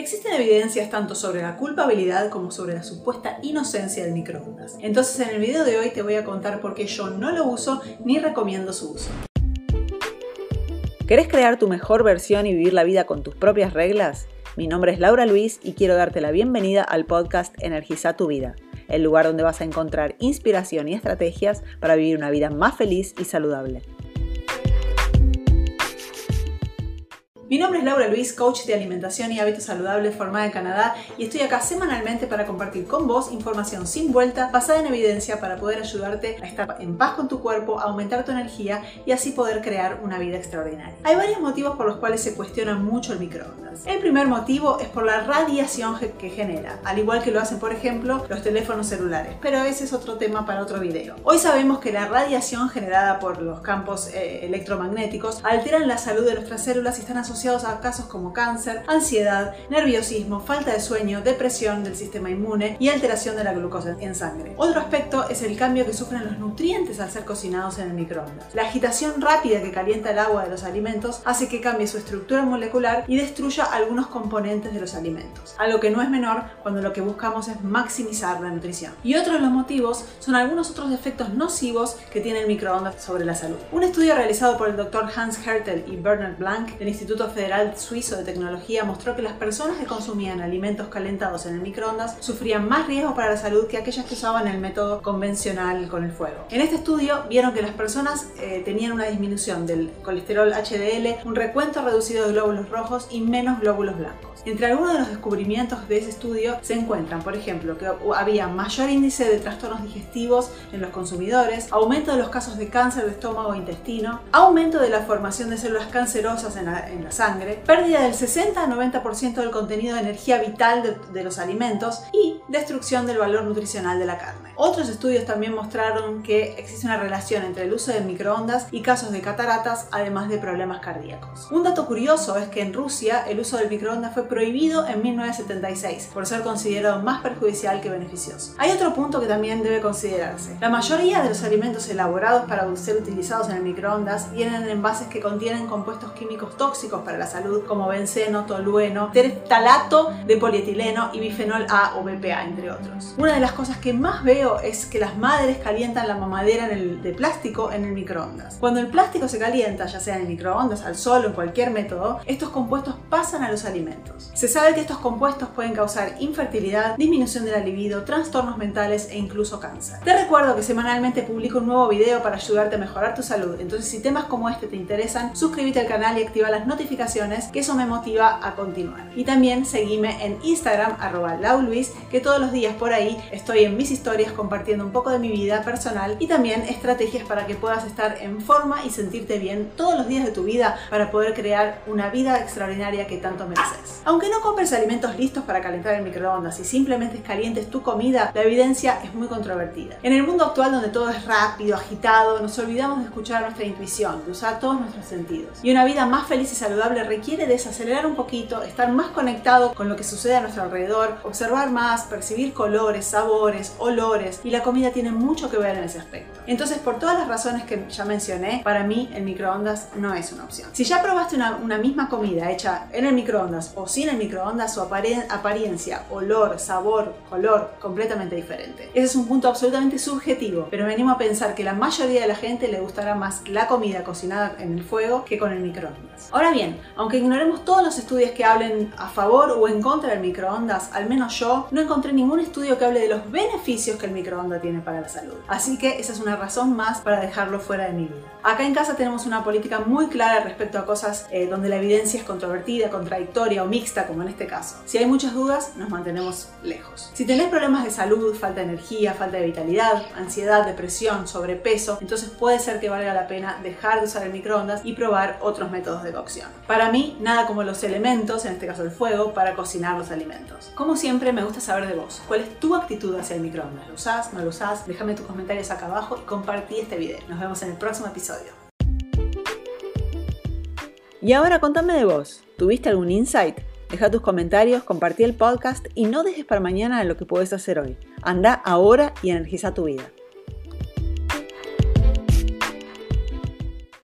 Existen evidencias tanto sobre la culpabilidad como sobre la supuesta inocencia del microondas. Entonces en el video de hoy te voy a contar por qué yo no lo uso ni recomiendo su uso. ¿Querés crear tu mejor versión y vivir la vida con tus propias reglas? Mi nombre es Laura Luis y quiero darte la bienvenida al podcast Energiza tu vida, el lugar donde vas a encontrar inspiración y estrategias para vivir una vida más feliz y saludable. Mi nombre es Laura Luis, coach de alimentación y hábitos saludables formada en Canadá y estoy acá semanalmente para compartir con vos información sin vuelta, basada en evidencia para poder ayudarte a estar en paz con tu cuerpo, aumentar tu energía y así poder crear una vida extraordinaria. Hay varios motivos por los cuales se cuestiona mucho el microondas. El primer motivo es por la radiación que genera, al igual que lo hacen por ejemplo los teléfonos celulares, pero ese es otro tema para otro video. Hoy sabemos que la radiación generada por los campos eh, electromagnéticos alteran la salud de nuestras células y están asociadas a casos como cáncer, ansiedad, nerviosismo, falta de sueño, depresión del sistema inmune y alteración de la glucosa en sangre. Otro aspecto es el cambio que sufren los nutrientes al ser cocinados en el microondas. La agitación rápida que calienta el agua de los alimentos hace que cambie su estructura molecular y destruya algunos componentes de los alimentos, algo que no es menor cuando lo que buscamos es maximizar la nutrición. Y otro de los motivos son algunos otros efectos nocivos que tiene el microondas sobre la salud. Un estudio realizado por el doctor Hans Hertel y Bernard Blank del Instituto Federal Suizo de Tecnología mostró que las personas que consumían alimentos calentados en el microondas sufrían más riesgo para la salud que aquellas que usaban el método convencional con el fuego. En este estudio vieron que las personas eh, tenían una disminución del colesterol HDL, un recuento reducido de glóbulos rojos y menos glóbulos blancos. Entre algunos de los descubrimientos de ese estudio se encuentran, por ejemplo, que había mayor índice de trastornos digestivos en los consumidores, aumento de los casos de cáncer de estómago e intestino, aumento de la formación de células cancerosas en la, en la sangre, pérdida del 60 a 90% del contenido de energía vital de, de los alimentos y destrucción del valor nutricional de la carne. Otros estudios también mostraron que existe una relación entre el uso de microondas y casos de cataratas, además de problemas cardíacos. Un dato curioso es que en Rusia el uso del microondas fue prohibido en 1976 por ser considerado más perjudicial que beneficioso. Hay otro punto que también debe considerarse. La mayoría de los alimentos elaborados para ser utilizados en el microondas vienen en envases que contienen compuestos químicos tóxicos para la salud como benceno, tolueno, terftalato de polietileno y bifenol A o BPA, entre otros. Una de las cosas que más veo es que las madres calientan la mamadera de plástico en el microondas. Cuando el plástico se calienta, ya sea en el microondas, al sol o en cualquier método, estos compuestos pasan a los alimentos. Se sabe que estos compuestos pueden causar infertilidad, disminución de la libido, trastornos mentales e incluso cáncer. Te recuerdo que semanalmente publico un nuevo video para ayudarte a mejorar tu salud, entonces si temas como este te interesan, suscríbete al canal y activa las notificaciones, que eso me motiva a continuar. Y también seguime en Instagram, arroba lauluis, que todos los días por ahí estoy en mis historias compartiendo un poco de mi vida personal y también estrategias para que puedas estar en forma y sentirte bien todos los días de tu vida para poder crear una vida extraordinaria que tanto mereces. Aunque no compres alimentos listos para calentar en microondas y simplemente calientes tu comida, la evidencia es muy controvertida. En el mundo actual donde todo es rápido, agitado, nos olvidamos de escuchar nuestra intuición, de usar todos nuestros sentidos. Y una vida más feliz y saludable requiere desacelerar un poquito, estar más conectado con lo que sucede a nuestro alrededor, observar más, percibir colores, sabores, olores y la comida tiene mucho que ver en ese aspecto. Entonces, por todas las razones que ya mencioné, para mí el microondas no es una opción. Si ya probaste una, misma comida hecha en el microondas o sin el microondas su apariencia, olor, sabor, color completamente diferente. Ese es un punto absolutamente subjetivo, pero me animo a pensar que la mayoría de la gente le gustará más la comida cocinada en el fuego que con el microondas. Ahora aunque ignoremos todos los estudios que hablen a favor o en contra del microondas, al menos yo no encontré ningún estudio que hable de los beneficios que el microondas tiene para la salud. Así que esa es una razón más para dejarlo fuera de mi vida. Acá en casa tenemos una política muy clara respecto a cosas eh, donde la evidencia es controvertida, contradictoria o mixta como en este caso. Si hay muchas dudas, nos mantenemos lejos. Si tenés problemas de salud, falta de energía, falta de vitalidad, ansiedad, depresión, sobrepeso, entonces puede ser que valga la pena dejar de usar el microondas y probar otros métodos de cocción. Para mí, nada como los elementos, en este caso el fuego, para cocinar los alimentos. Como siempre, me gusta saber de vos. ¿Cuál es tu actitud hacia el microondas? ¿Lo usás? ¿No lo usás? Déjame tus comentarios acá abajo y compartí este video. Nos vemos en el próximo episodio. Y ahora contame de vos. ¿Tuviste algún insight? Deja tus comentarios, compartí el podcast y no dejes para mañana lo que puedes hacer hoy. Anda ahora y energiza tu vida.